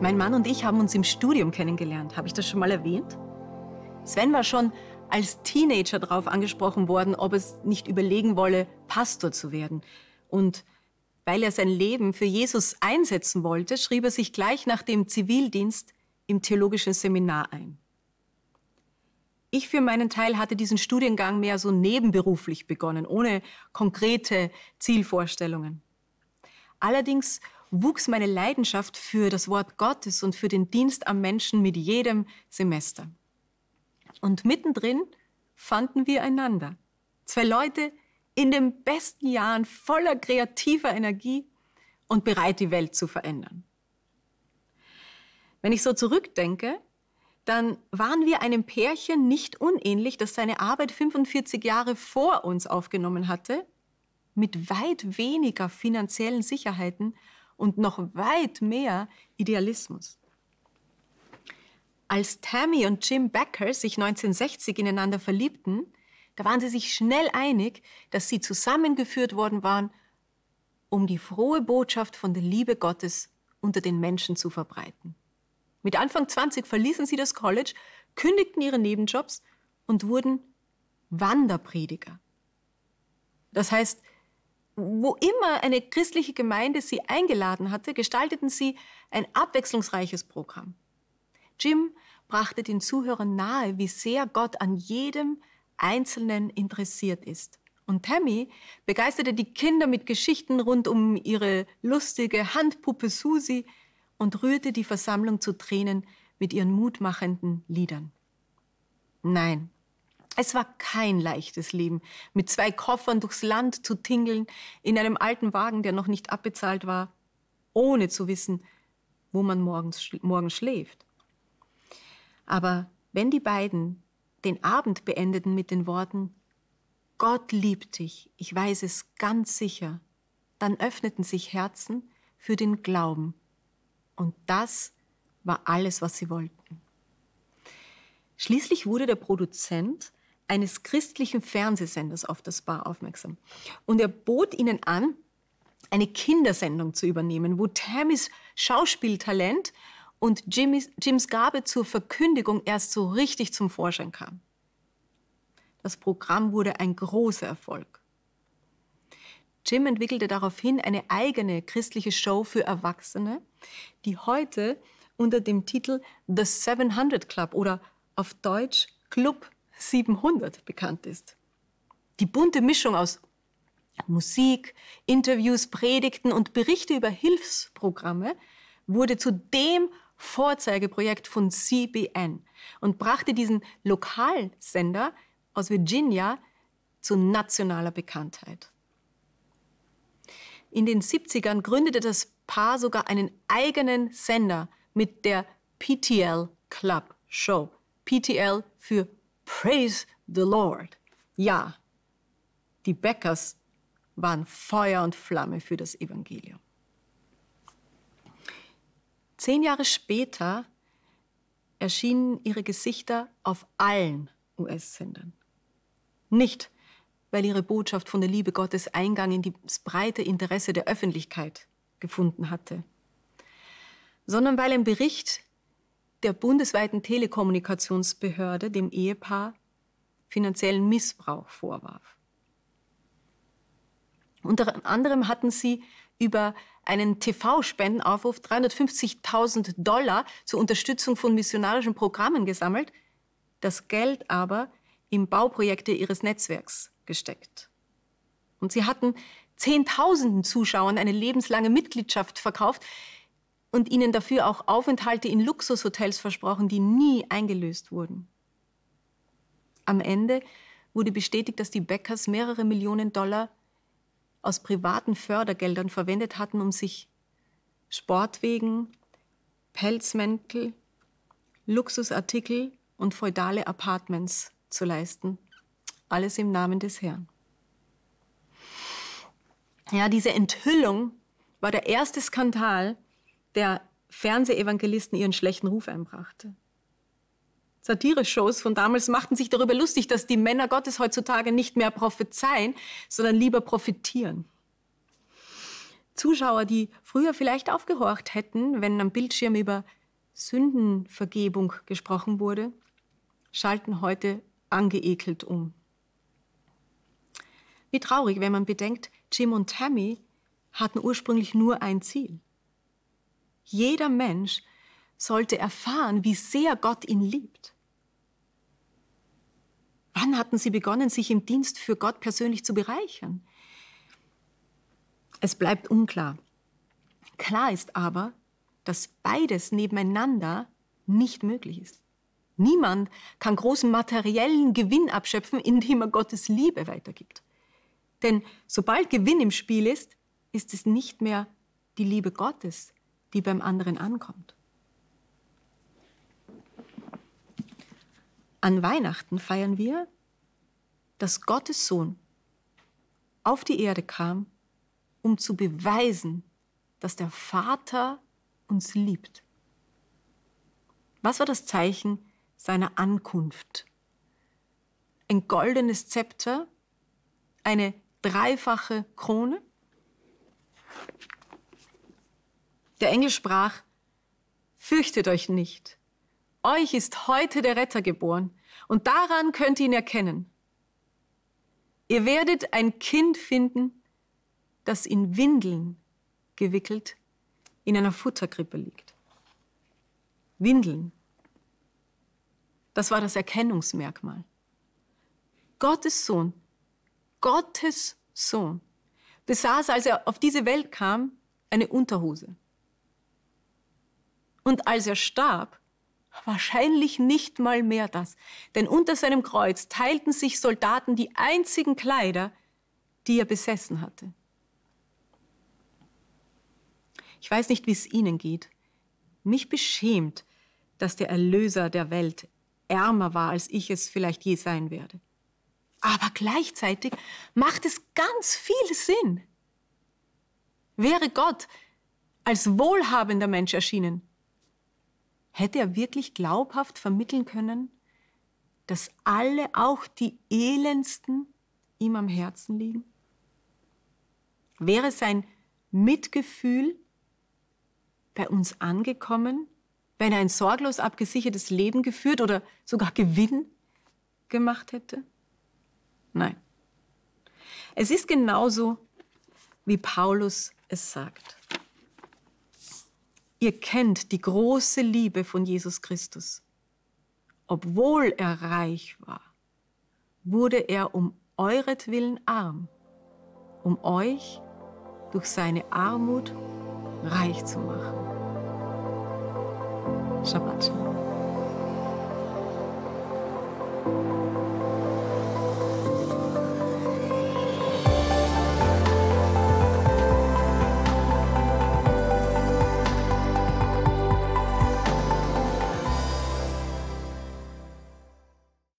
Mein Mann und ich haben uns im Studium kennengelernt. Habe ich das schon mal erwähnt? Sven war schon als Teenager darauf angesprochen worden, ob es nicht überlegen wolle, Pastor zu werden. Und weil er sein Leben für Jesus einsetzen wollte, schrieb er sich gleich nach dem Zivildienst im theologischen Seminar ein. Ich für meinen Teil hatte diesen Studiengang mehr so nebenberuflich begonnen, ohne konkrete Zielvorstellungen. Allerdings wuchs meine Leidenschaft für das Wort Gottes und für den Dienst am Menschen mit jedem Semester. Und mittendrin fanden wir einander. Zwei Leute in den besten Jahren voller kreativer Energie und bereit, die Welt zu verändern. Wenn ich so zurückdenke, dann waren wir einem Pärchen nicht unähnlich, das seine Arbeit 45 Jahre vor uns aufgenommen hatte, mit weit weniger finanziellen Sicherheiten und noch weit mehr Idealismus. Als Tammy und Jim Becker sich 1960 ineinander verliebten, da waren sie sich schnell einig, dass sie zusammengeführt worden waren, um die frohe Botschaft von der Liebe Gottes unter den Menschen zu verbreiten. Mit Anfang 20 verließen sie das College, kündigten ihre Nebenjobs und wurden Wanderprediger. Das heißt, wo immer eine christliche Gemeinde sie eingeladen hatte, gestalteten sie ein abwechslungsreiches Programm. Jim brachte den Zuhörern nahe, wie sehr Gott an jedem Einzelnen interessiert ist. Und Tammy begeisterte die Kinder mit Geschichten rund um ihre lustige Handpuppe Susi und rührte die Versammlung zu Tränen mit ihren mutmachenden Liedern. Nein, es war kein leichtes Leben, mit zwei Koffern durchs Land zu tingeln, in einem alten Wagen, der noch nicht abbezahlt war, ohne zu wissen, wo man morgens, morgen schläft. Aber wenn die beiden den Abend beendeten mit den Worten, Gott liebt dich, ich weiß es ganz sicher, dann öffneten sich Herzen für den Glauben und das war alles, was sie wollten. Schließlich wurde der Produzent eines christlichen Fernsehsenders auf das Paar aufmerksam. Und er bot ihnen an, eine Kindersendung zu übernehmen, wo Tammys Schauspieltalent und Jimmys, Jims Gabe zur Verkündigung erst so richtig zum Vorschein kam. Das Programm wurde ein großer Erfolg. Jim entwickelte daraufhin eine eigene christliche Show für Erwachsene, die heute unter dem Titel The 700 Club oder auf Deutsch Club 700 bekannt ist. Die bunte Mischung aus Musik, Interviews, Predigten und Berichte über Hilfsprogramme wurde zu dem Vorzeigeprojekt von CBN und brachte diesen Lokalsender aus Virginia zu nationaler Bekanntheit. In den 70ern gründete das Paar sogar einen eigenen Sender mit der PTL Club Show. PTL für Praise the Lord. Ja, die Beckers waren Feuer und Flamme für das Evangelium. Zehn Jahre später erschienen ihre Gesichter auf allen US-Sendern. Nicht weil ihre Botschaft von der Liebe Gottes Eingang in das breite Interesse der Öffentlichkeit gefunden hatte, sondern weil ein Bericht der bundesweiten Telekommunikationsbehörde dem Ehepaar finanziellen Missbrauch vorwarf. Unter anderem hatten sie über einen TV-Spendenaufruf 350.000 Dollar zur Unterstützung von missionarischen Programmen gesammelt, das Geld aber in Bauprojekte ihres Netzwerks gesteckt. Und sie hatten Zehntausenden Zuschauern eine lebenslange Mitgliedschaft verkauft und ihnen dafür auch Aufenthalte in Luxushotels versprochen, die nie eingelöst wurden. Am Ende wurde bestätigt, dass die Bäckers mehrere Millionen Dollar aus privaten Fördergeldern verwendet hatten, um sich Sportwegen, Pelzmäntel, Luxusartikel und feudale Apartments zu leisten. Alles im Namen des Herrn. Ja, diese Enthüllung war der erste Skandal, der Fernsehevangelisten ihren schlechten Ruf einbrachte. Satire-Shows von damals machten sich darüber lustig, dass die Männer Gottes heutzutage nicht mehr prophezeien, sondern lieber profitieren. Zuschauer, die früher vielleicht aufgehorcht hätten, wenn am Bildschirm über Sündenvergebung gesprochen wurde, schalten heute angeekelt um. Wie traurig, wenn man bedenkt, Jim und Tammy hatten ursprünglich nur ein Ziel. Jeder Mensch sollte erfahren, wie sehr Gott ihn liebt. Wann hatten sie begonnen, sich im Dienst für Gott persönlich zu bereichern? Es bleibt unklar. Klar ist aber, dass beides nebeneinander nicht möglich ist. Niemand kann großen materiellen Gewinn abschöpfen, indem er Gottes Liebe weitergibt. Denn sobald Gewinn im Spiel ist, ist es nicht mehr die Liebe Gottes, die beim anderen ankommt. An Weihnachten feiern wir, dass Gottes Sohn auf die Erde kam, um zu beweisen, dass der Vater uns liebt. Was war das Zeichen seiner Ankunft? Ein goldenes Zepter, eine dreifache Krone? Der Engel sprach, Fürchtet euch nicht, euch ist heute der Retter geboren, und daran könnt ihr ihn erkennen. Ihr werdet ein Kind finden, das in Windeln gewickelt in einer Futterkrippe liegt. Windeln. Das war das Erkennungsmerkmal. Gottes Sohn, Gottes Sohn, besaß, als er auf diese Welt kam, eine Unterhose. Und als er starb, wahrscheinlich nicht mal mehr das, denn unter seinem Kreuz teilten sich Soldaten die einzigen Kleider, die er besessen hatte. Ich weiß nicht, wie es Ihnen geht. Mich beschämt, dass der Erlöser der Welt ärmer war, als ich es vielleicht je sein werde. Aber gleichzeitig macht es ganz viel Sinn. Wäre Gott als wohlhabender Mensch erschienen, hätte er wirklich glaubhaft vermitteln können, dass alle, auch die elendsten, ihm am Herzen liegen? Wäre sein Mitgefühl bei uns angekommen, wenn er ein sorglos abgesichertes Leben geführt oder sogar Gewinn gemacht hätte? Nein. Es ist genauso, wie Paulus es sagt. Ihr kennt die große Liebe von Jesus Christus. Obwohl er reich war, wurde er um euretwillen arm, um euch durch seine Armut reich zu machen. Shabbat Shalom.